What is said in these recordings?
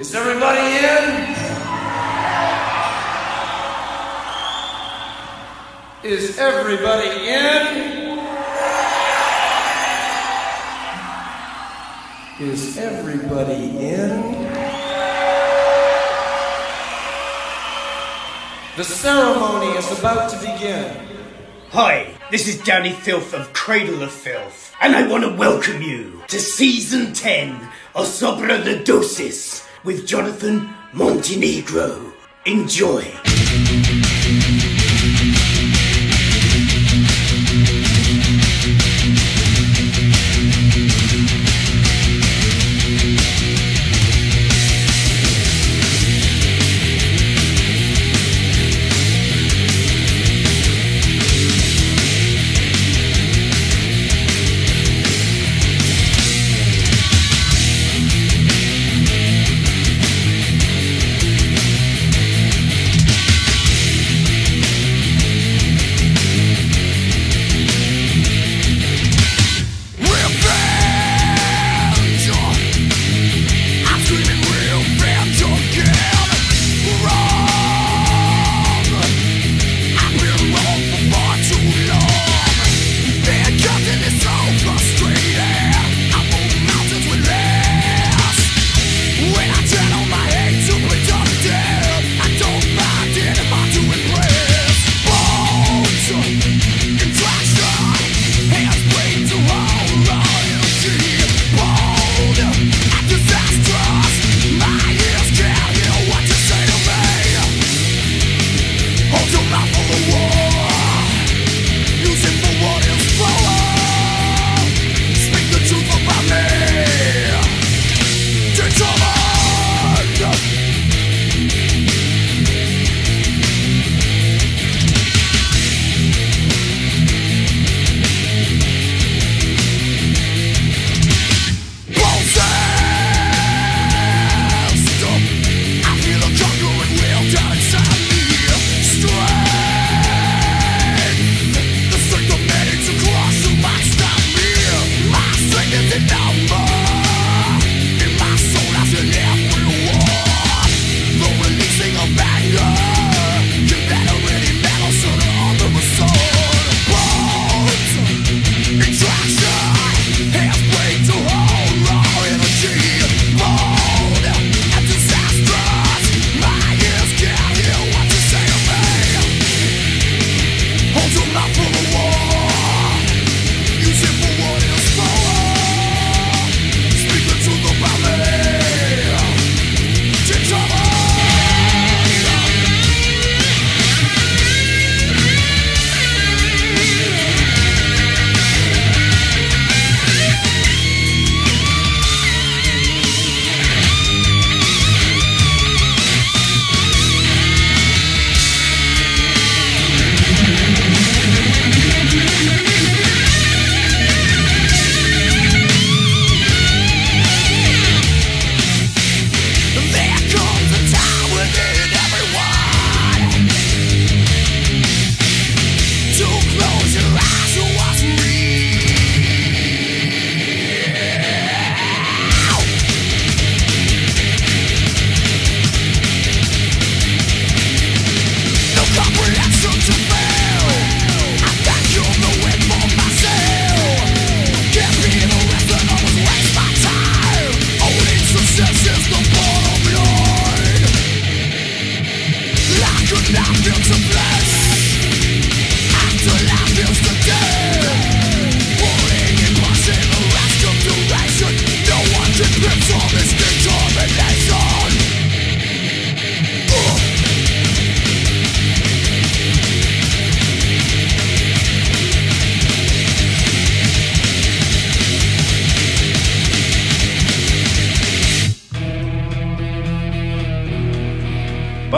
Is everybody in? Is everybody in? Is everybody in? The ceremony is about to begin. Hi, this is Danny Filth of Cradle of Filth, and I want to welcome you to season 10 of Sobra the Dosis with Jonathan Montenegro. Enjoy.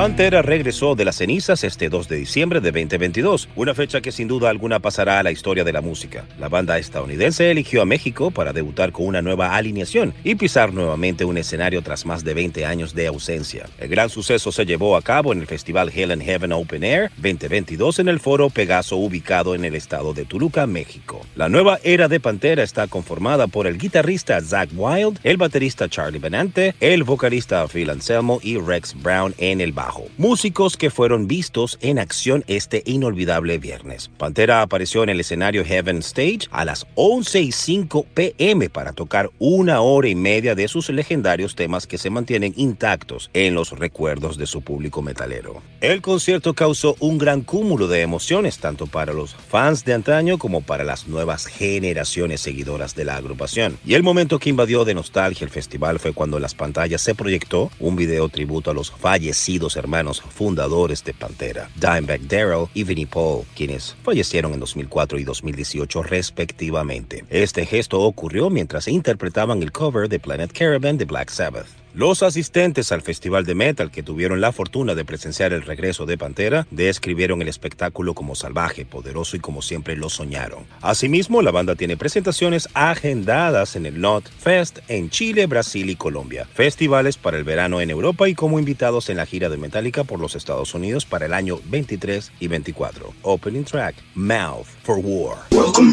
Pantera regresó de las cenizas este 2 de diciembre de 2022, una fecha que sin duda alguna pasará a la historia de la música. La banda estadounidense eligió a México para debutar con una nueva alineación y pisar nuevamente un escenario tras más de 20 años de ausencia. El gran suceso se llevó a cabo en el Festival Hell and Heaven Open Air 2022 en el Foro Pegaso ubicado en el estado de Toluca, México. La nueva era de Pantera está conformada por el guitarrista Zach Wild, el baterista Charlie Benante, el vocalista Phil Anselmo y Rex Brown en el músicos que fueron vistos en acción este inolvidable viernes. Pantera apareció en el escenario Heaven Stage a las 11.05 pm para tocar una hora y media de sus legendarios temas que se mantienen intactos en los recuerdos de su público metalero. El concierto causó un gran cúmulo de emociones tanto para los fans de antaño como para las nuevas generaciones seguidoras de la agrupación. Y el momento que invadió de nostalgia el festival fue cuando en las pantallas se proyectó un video tributo a los fallecidos hermanos fundadores de Pantera, Dimebag Darrell y Vinnie Paul, quienes fallecieron en 2004 y 2018 respectivamente. Este gesto ocurrió mientras interpretaban el cover de Planet Caravan de Black Sabbath. Los asistentes al Festival de Metal que tuvieron la fortuna de presenciar el regreso de Pantera describieron el espectáculo como salvaje, poderoso y como siempre lo soñaron. Asimismo, la banda tiene presentaciones agendadas en el Not Fest en Chile, Brasil y Colombia, festivales para el verano en Europa y como invitados en la gira de Metallica por los Estados Unidos para el año 23 y 24. Opening track, Mouth for War. Welcome.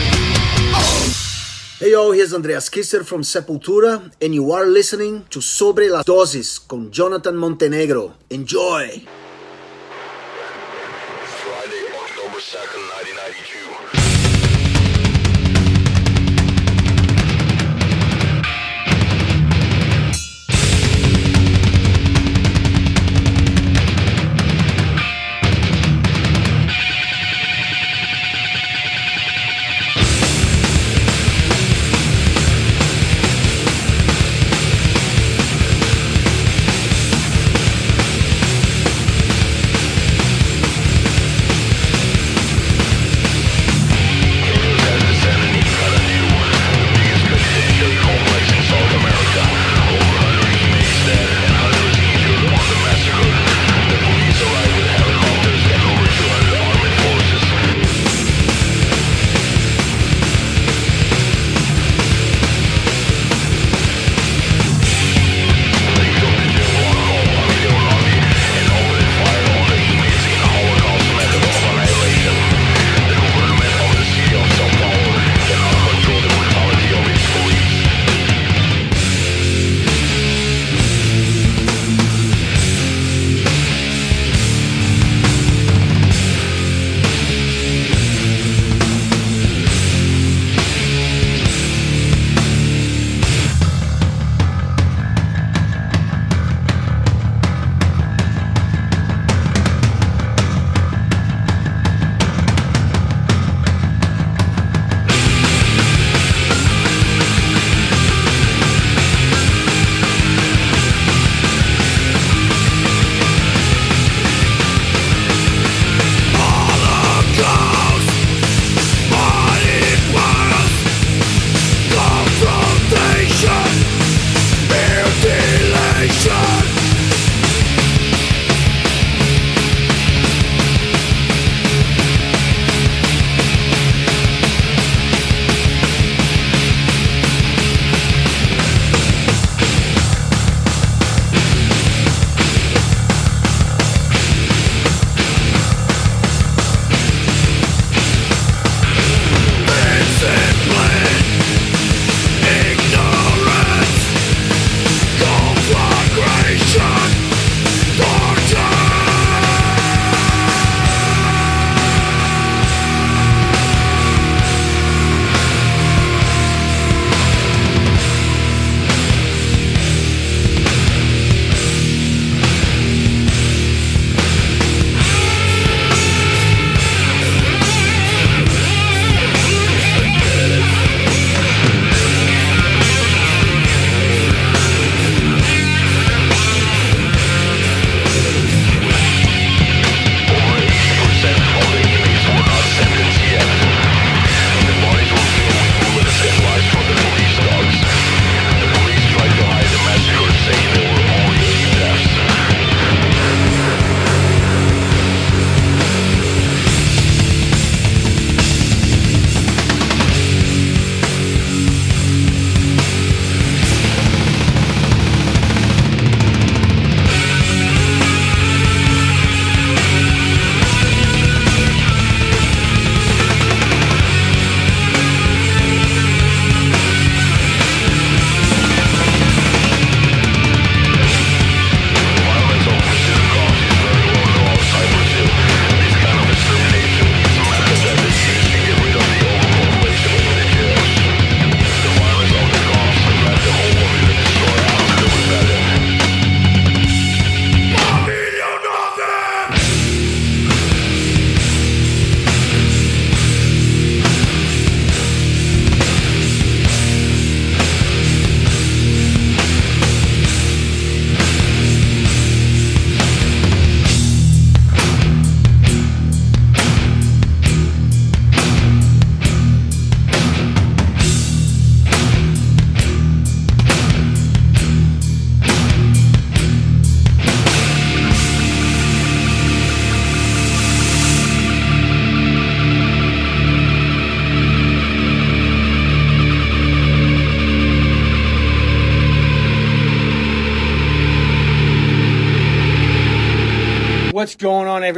Hey yo, here's Andreas Kisser from Sepultura, and you are listening to Sobre las Dosis con Jonathan Montenegro. Enjoy!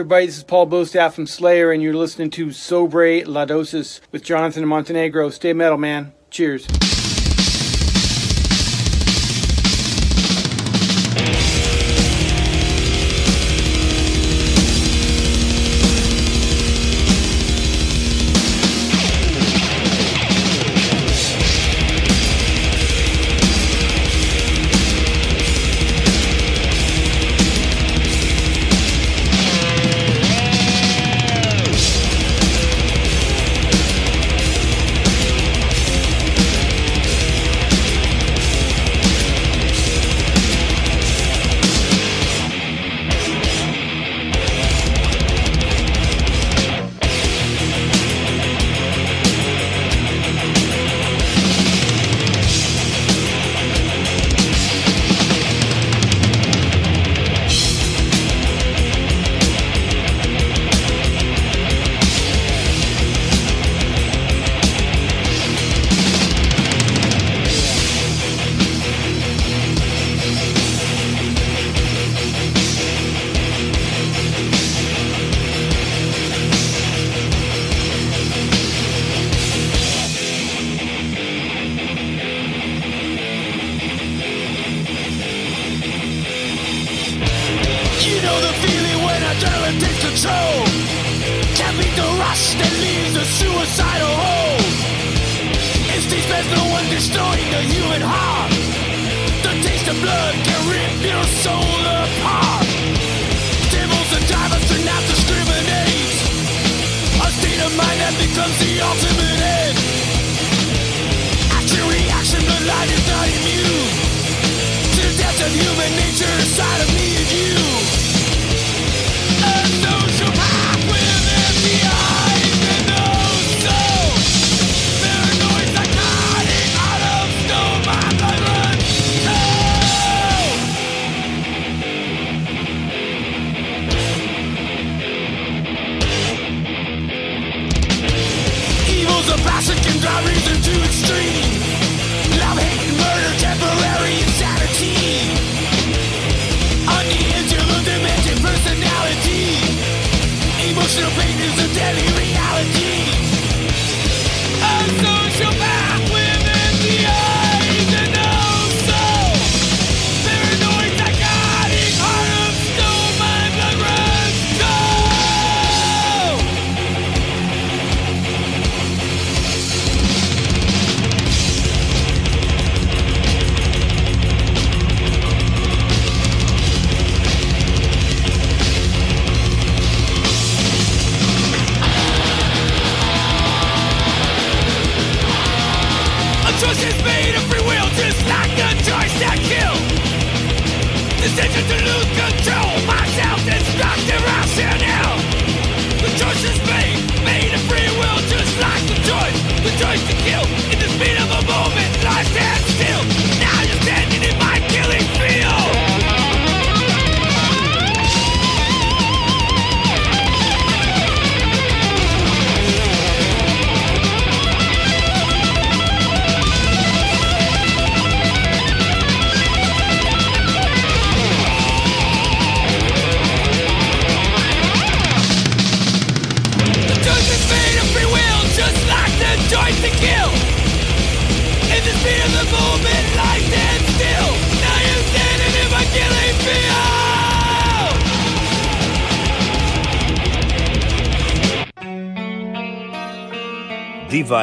Everybody? This is Paul Bostaff from Slayer, and you're listening to Sobre La Dosis with Jonathan Montenegro. Stay metal, man. Cheers. There's no one destroying the human heart. The taste of blood can rip your soul apart. Devils and divers do not discriminate. A state of mind that becomes the ultimate end. Action reaction, light is not immune to the depths of human nature inside of me and you.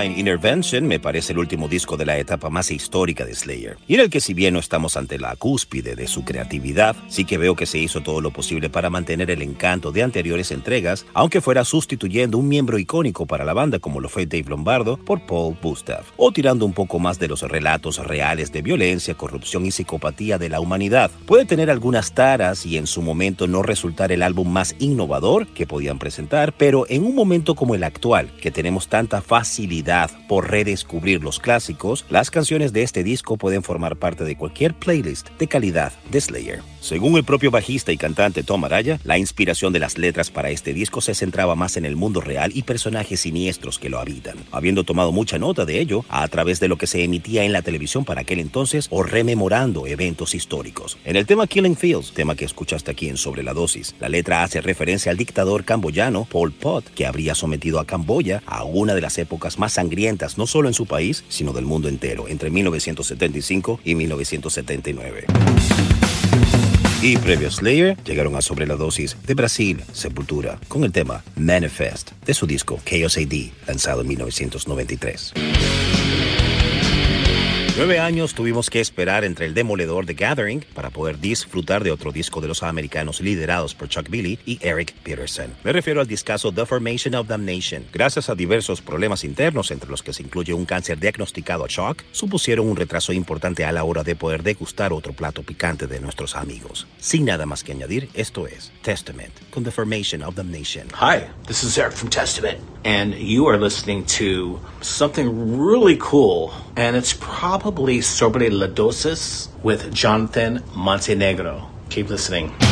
Intervention me parece el último disco de la etapa más histórica de Slayer, y en el que si bien no estamos ante la cúspide de su creatividad, sí que veo que se hizo todo lo posible para mantener el encanto de anteriores entregas, aunque fuera sustituyendo un miembro icónico para la banda como lo fue Dave Lombardo por Paul Gustav, o tirando un poco más de los relatos reales de violencia, corrupción y psicopatía de la humanidad. Puede tener algunas taras y en su momento no resultar el álbum más innovador que podían presentar, pero en un momento como el actual, que tenemos tanta facilidad por redescubrir los clásicos, las canciones de este disco pueden formar parte de cualquier playlist de calidad de Slayer. Según el propio bajista y cantante Tom Araya, la inspiración de las letras para este disco se centraba más en el mundo real y personajes siniestros que lo habitan, habiendo tomado mucha nota de ello a través de lo que se emitía en la televisión para aquel entonces o rememorando eventos históricos. En el tema Killing Fields, tema que escuchaste aquí en Sobre la Dosis, la letra hace referencia al dictador camboyano Pol Pot, que habría sometido a Camboya a una de las épocas más sangrientas no solo en su país, sino del mundo entero, entre 1975 y 1979. Y previo Slayer, llegaron a sobre la dosis de Brasil, Sepultura, con el tema Manifest de su disco Chaos AD, lanzado en 1993. Nueve años tuvimos que esperar entre el demoledor The Gathering para poder disfrutar de otro disco de los americanos liderados por Chuck Billy y Eric Peterson. Me refiero al discazo The Formation of Damnation. Gracias a diversos problemas internos, entre los que se incluye un cáncer diagnosticado a Chuck, supusieron un retraso importante a la hora de poder degustar otro plato picante de nuestros amigos. Sin nada más que añadir, esto es Testament con The Formation of Damnation. Hi, this is Eric from Testament, and you are listening to something really cool, and it's probably Sobre la Dosis with Jonathan Montenegro. Keep listening.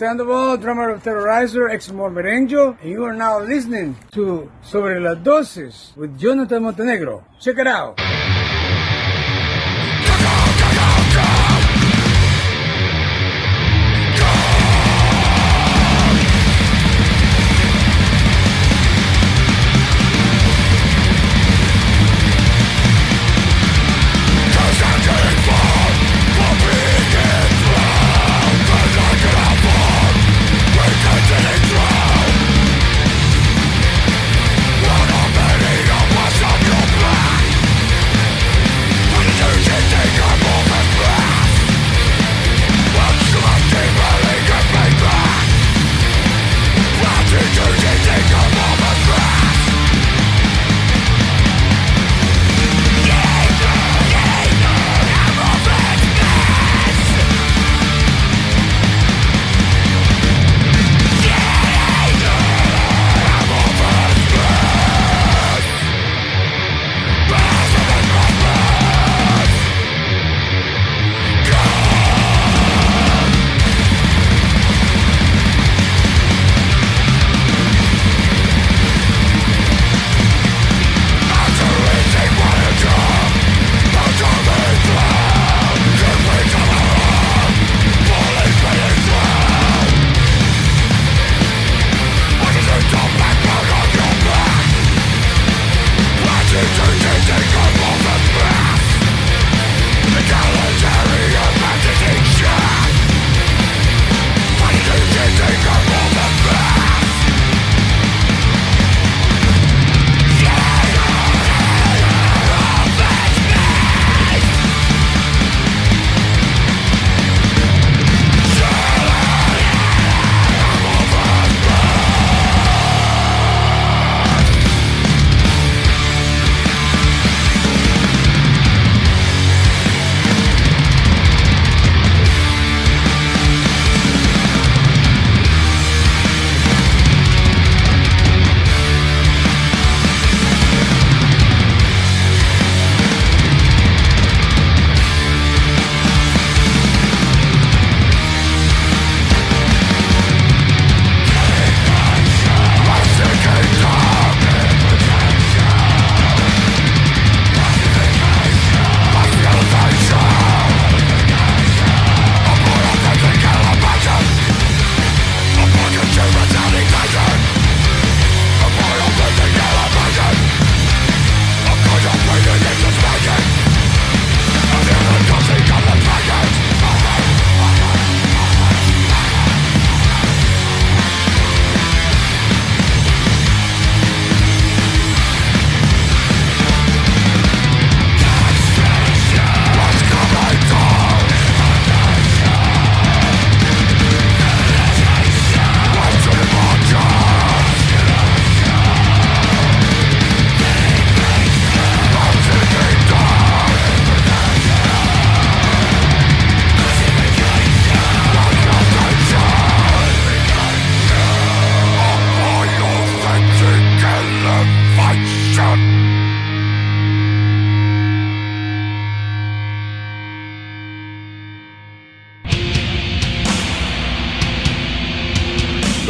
Sandoval, drummer of Terrorizer, ex Mormerenjo, and you are now listening to Sobre las Dosis with Jonathan Montenegro. Check it out.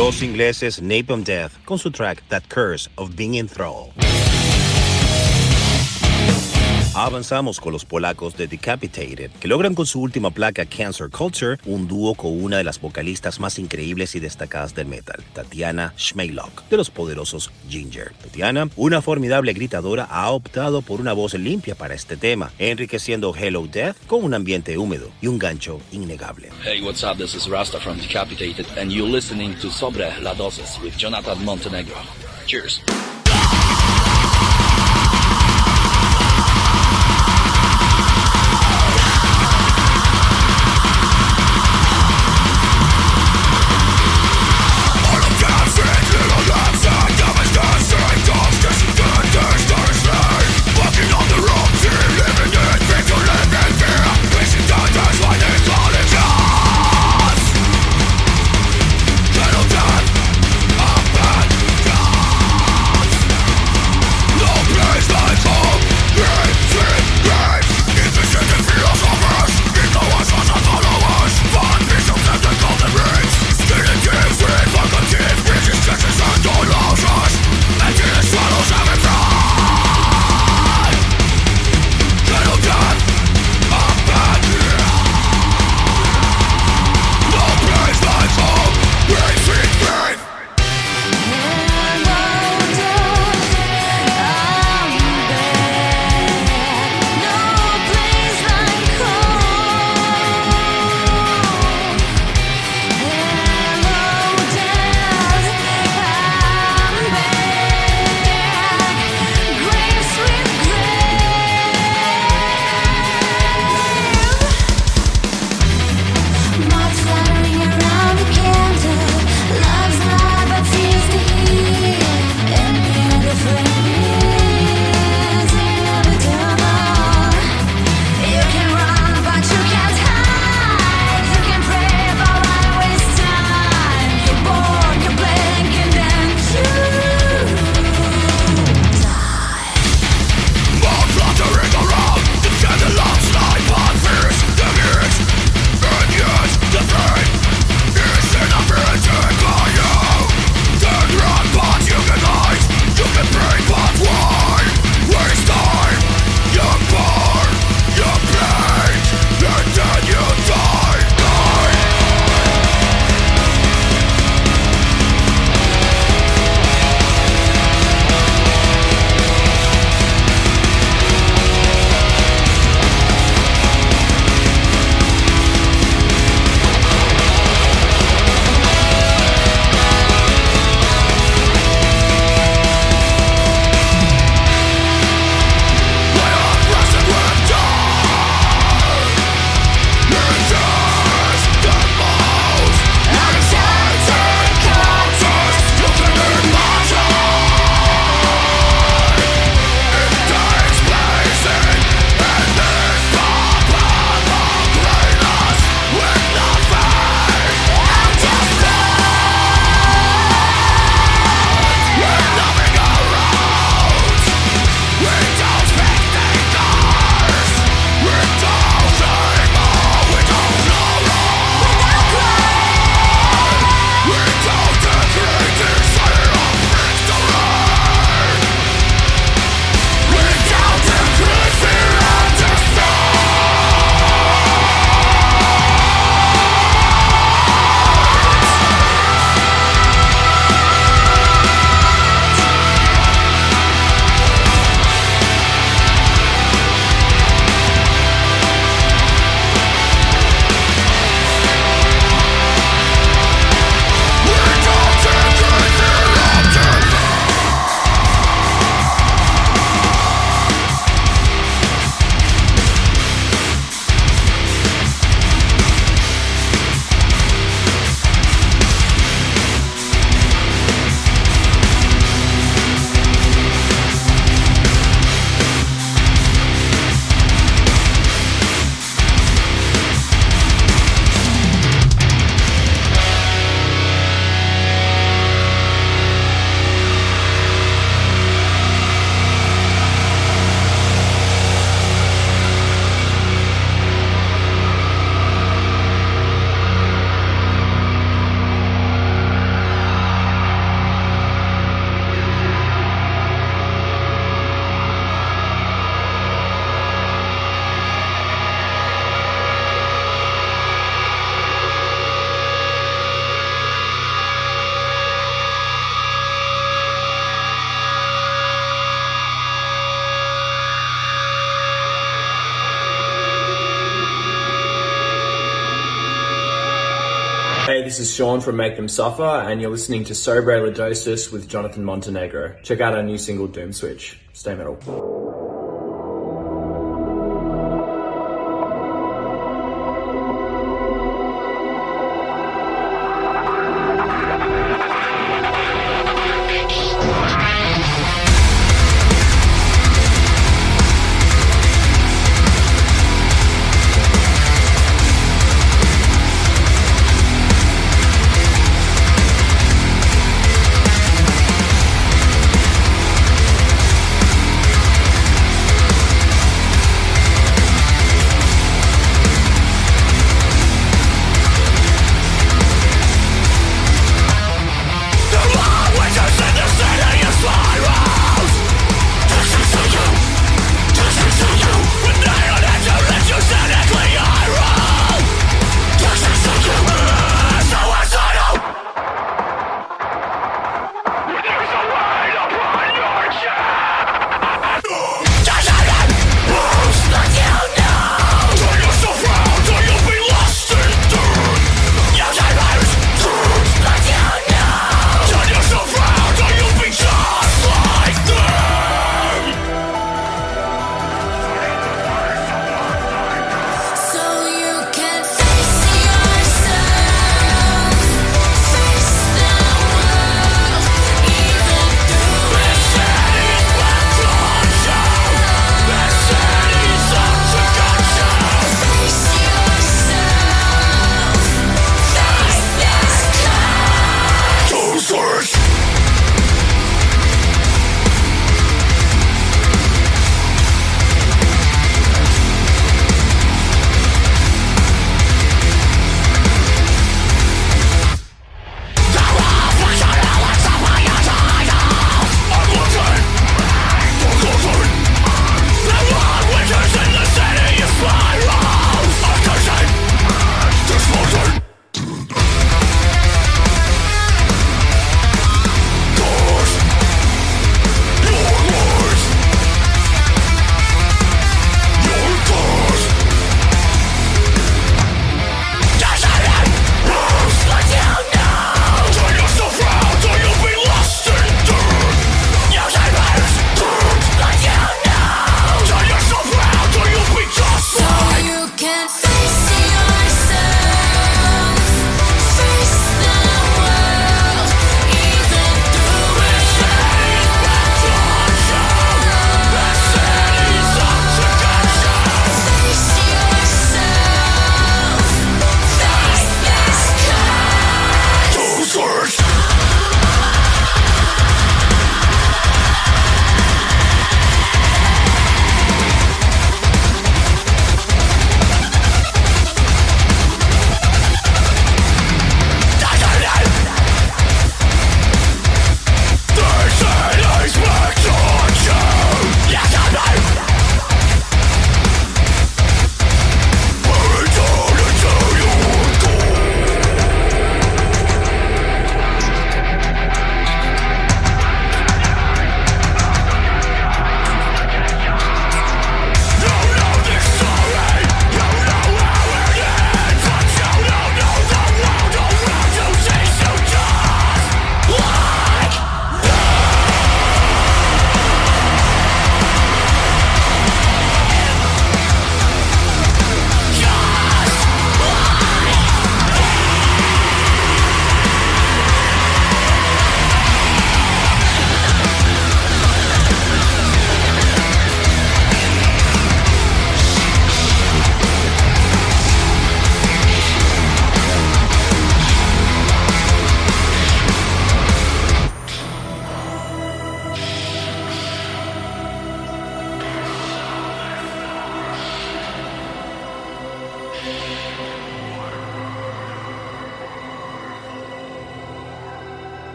Los ingleses Napalm Death con su track That Curse of Being in Thrall. Avanzamos con los polacos de Decapitated, que logran con su última placa Cancer Culture un dúo con una de las vocalistas más increíbles y destacadas del metal, Tatiana Schmeilok, de los poderosos Ginger. Tatiana, una formidable gritadora, ha optado por una voz limpia para este tema, enriqueciendo Hello Death con un ambiente húmedo y un gancho innegable. Hey, what's up? This is Rasta from Decapitated, and you're listening to Sobre La Dosis with Jonathan Montenegro. Cheers. Sean from Make Them Suffer, and you're listening to Sobre Ladosis with Jonathan Montenegro. Check out our new single Doom Switch. Stay metal.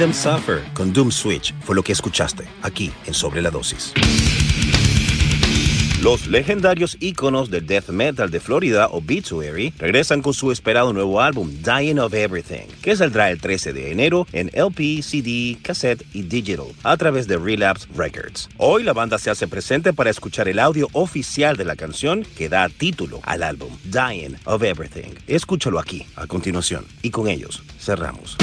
Them Suffer con Doom Switch fue lo que escuchaste aquí en Sobre la Dosis. Los legendarios íconos del death metal de Florida, Obituary, regresan con su esperado nuevo álbum, Dying of Everything, que saldrá el 13 de enero en LP, CD, cassette y digital a través de Relapse Records. Hoy la banda se hace presente para escuchar el audio oficial de la canción que da título al álbum, Dying of Everything. Escúchalo aquí, a continuación, y con ellos cerramos.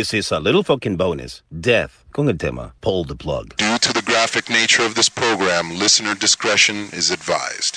This is a little fucking bonus. Death con el tema Pull the Plug. Due to the graphic nature of this program, listener discretion is advised.